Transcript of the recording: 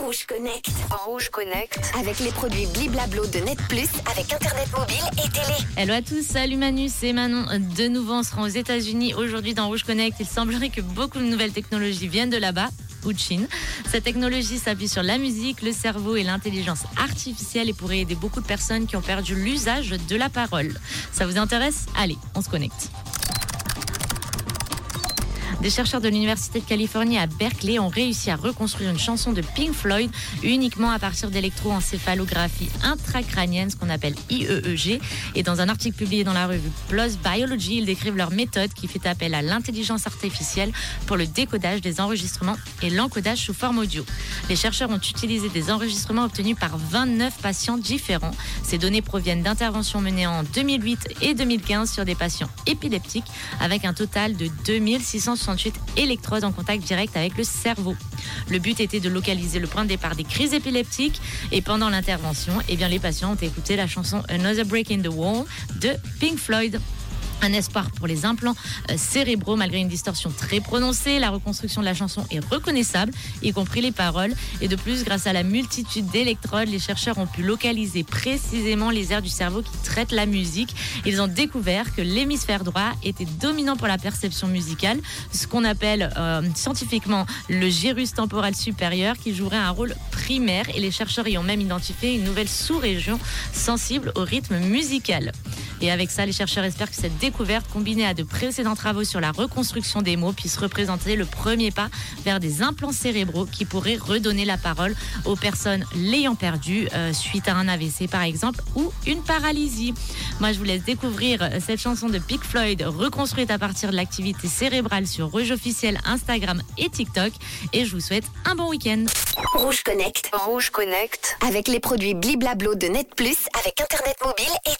Rouge Connect. Rouge Connect. Avec les produits Bliblablo de Net Plus, avec Internet mobile et télé. Hello à tous, salut Manu, c'est Manon. De nouveau, on sera aux États-Unis aujourd'hui dans Rouge Connect. Il semblerait que beaucoup de nouvelles technologies viennent de là-bas ou de Chine. Cette technologie s'appuie sur la musique, le cerveau et l'intelligence artificielle et pourrait aider beaucoup de personnes qui ont perdu l'usage de la parole. Ça vous intéresse? Allez, on se connecte. Des chercheurs de l'Université de Californie à Berkeley ont réussi à reconstruire une chanson de Pink Floyd uniquement à partir d'électroencéphalographie intracrânienne, ce qu'on appelle IEEG. Et dans un article publié dans la revue PLOS Biology, ils décrivent leur méthode qui fait appel à l'intelligence artificielle pour le décodage des enregistrements et l'encodage sous forme audio. Les chercheurs ont utilisé des enregistrements obtenus par 29 patients différents. Ces données proviennent d'interventions menées en 2008 et 2015 sur des patients épileptiques avec un total de 2660 électrodes en contact direct avec le cerveau. Le but était de localiser le point de départ des crises épileptiques et pendant l'intervention, eh bien, les patients ont écouté la chanson Another Break in the Wall de Pink Floyd. Un espoir pour les implants euh, cérébraux malgré une distorsion très prononcée. La reconstruction de la chanson est reconnaissable, y compris les paroles. Et de plus, grâce à la multitude d'électrodes, les chercheurs ont pu localiser précisément les aires du cerveau qui traitent la musique. Ils ont découvert que l'hémisphère droit était dominant pour la perception musicale, ce qu'on appelle euh, scientifiquement le gyrus temporel supérieur qui jouerait un rôle primaire. Et les chercheurs y ont même identifié une nouvelle sous-région sensible au rythme musical. Et avec ça, les chercheurs espèrent que cette découverte, combinée à de précédents travaux sur la reconstruction des mots, puisse représenter le premier pas vers des implants cérébraux qui pourraient redonner la parole aux personnes l'ayant perdu euh, suite à un AVC par exemple ou une paralysie. Moi, je vous laisse découvrir cette chanson de Pink Floyd reconstruite à partir de l'activité cérébrale sur Rouge officiel Instagram et TikTok. Et je vous souhaite un bon week-end. Rouge Connect. Rouge Connect. Avec les produits Bliblablo de Net Plus, avec Internet mobile et télé.